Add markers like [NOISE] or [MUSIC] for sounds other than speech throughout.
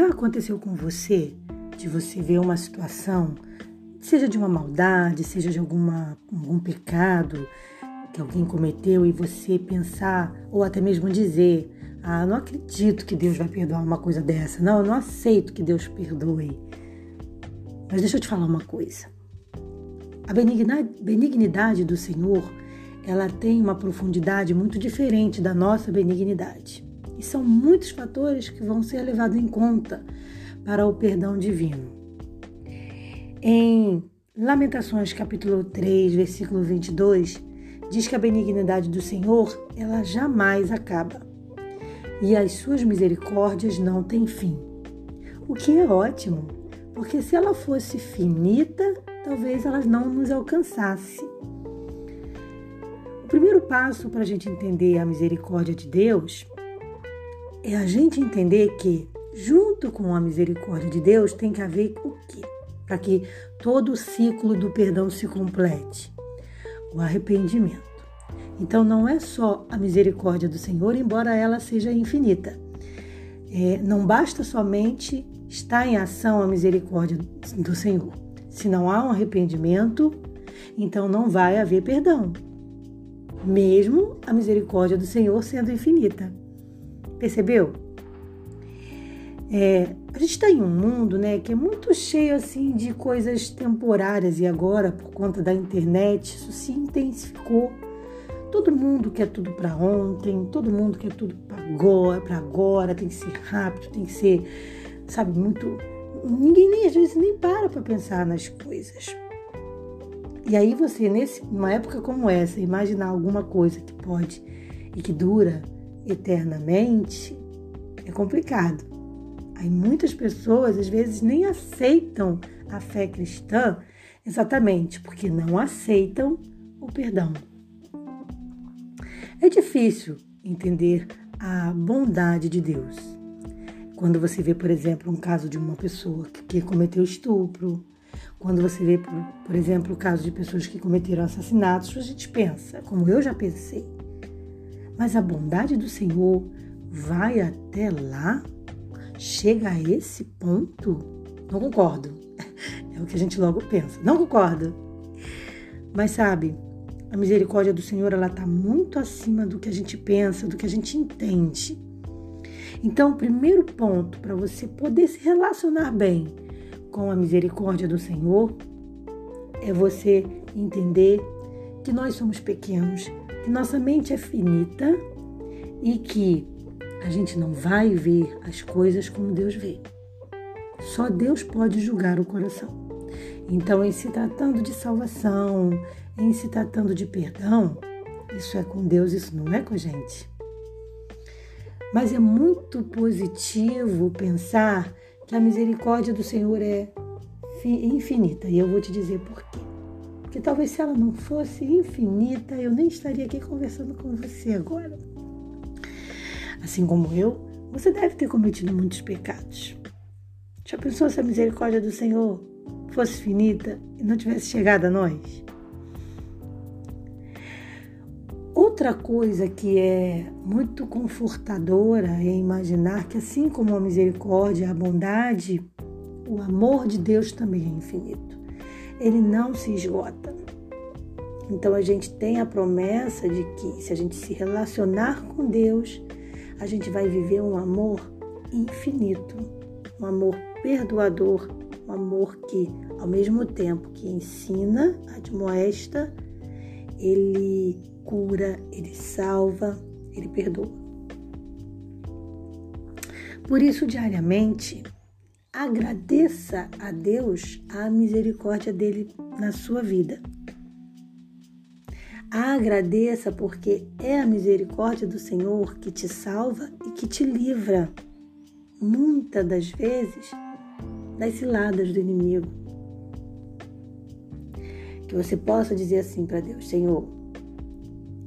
Já aconteceu com você de você ver uma situação, seja de uma maldade, seja de alguma, algum pecado que alguém cometeu e você pensar, ou até mesmo dizer: Ah, não acredito que Deus vai perdoar uma coisa dessa. Não, eu não aceito que Deus perdoe. Mas deixa eu te falar uma coisa. A benignidade do Senhor, ela tem uma profundidade muito diferente da nossa benignidade. E são muitos fatores que vão ser levados em conta para o perdão divino. Em Lamentações capítulo 3, versículo 22, diz que a benignidade do Senhor, ela jamais acaba. E as suas misericórdias não têm fim. O que é ótimo, porque se ela fosse finita, talvez elas não nos alcançasse. O primeiro passo para a gente entender a misericórdia de Deus é a gente entender que, junto com a misericórdia de Deus, tem que haver o quê? Para que todo o ciclo do perdão se complete. O arrependimento. Então, não é só a misericórdia do Senhor, embora ela seja infinita. É, não basta somente estar em ação a misericórdia do Senhor. Se não há um arrependimento, então não vai haver perdão, mesmo a misericórdia do Senhor sendo infinita. Percebeu? É, a gente está em um mundo né, que é muito cheio assim de coisas temporárias e agora, por conta da internet, isso se intensificou. Todo mundo quer tudo para ontem, todo mundo quer tudo para agora, para agora, tem que ser rápido, tem que ser, sabe, muito. Ninguém nem às vezes nem para para pensar nas coisas. E aí você, nesse, numa época como essa, imaginar alguma coisa que pode e que dura eternamente é complicado. Aí muitas pessoas às vezes nem aceitam a fé cristã exatamente porque não aceitam o perdão. É difícil entender a bondade de Deus. Quando você vê, por exemplo, um caso de uma pessoa que cometeu estupro, quando você vê, por, exemplo, o caso de pessoas que cometeram assassinatos, a gente pensa, como eu já pensei, mas a bondade do Senhor vai até lá? Chega a esse ponto? Não concordo. [LAUGHS] É o que a gente logo pensa. Não concordo. Mas sabe, a misericórdia do Senhor ela está muito acima do que a gente pensa, do que a gente entende. Então, o primeiro ponto para você poder se relacionar bem com a misericórdia do Senhor é você entender que nós somos pequenos, que nossa mente é finita e que a gente não vai ver as coisas como Deus vê. Só Deus pode julgar o coração. Então, em se tratando de salvação, em se tratando de perdão, isso é com Deus, isso não é com a gente. Mas é muito positivo pensar que a misericórdia do Senhor é infinita. E eu vou te dizer por quê que talvez se ela não fosse infinita, eu nem estaria aqui conversando com você agora. Assim como eu, você deve ter cometido muitos pecados. Já pensou se a misericórdia do Senhor fosse finita e não tivesse chegado a nós? Outra coisa que é muito confortadora é imaginar que, assim como a misericórdia, a bondade, o amor de Deus também é infinito ele não se esgota. Então a gente tem a promessa de que se a gente se relacionar com Deus, a gente vai viver um amor infinito, um amor perdoador, um amor que, ao mesmo tempo que ensina, admoesta, ele cura, ele salva, ele perdoa. Por isso, diariamente, agradeça a Deus a misericórdia dele na sua vida. Agradeça porque é a misericórdia do Senhor que te salva e que te livra, muitas das vezes, das ciladas do inimigo. Que você possa dizer assim para Deus: Senhor,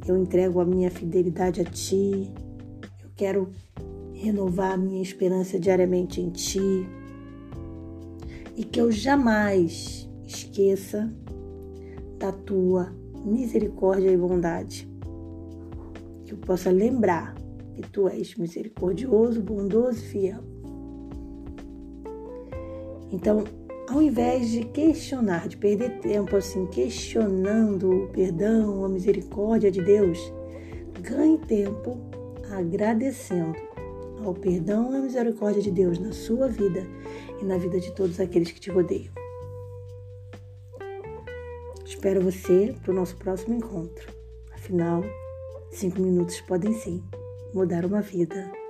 eu entrego a minha fidelidade a Ti, eu quero renovar a minha esperança diariamente em Ti e que eu jamais esqueça da tua misericórdia e bondade. Que eu possa lembrar que tu és misericordioso, bondoso e fiel. Então, ao invés de questionar, de perder tempo assim questionando o perdão, a misericórdia de Deus, ganhe tempo agradecendo ao perdão e à misericórdia de Deus na sua vida e na vida de todos aqueles que te rodeiam. Espero você para o nosso próximo encontro. Afinal, cinco minutos podem sim mudar uma vida.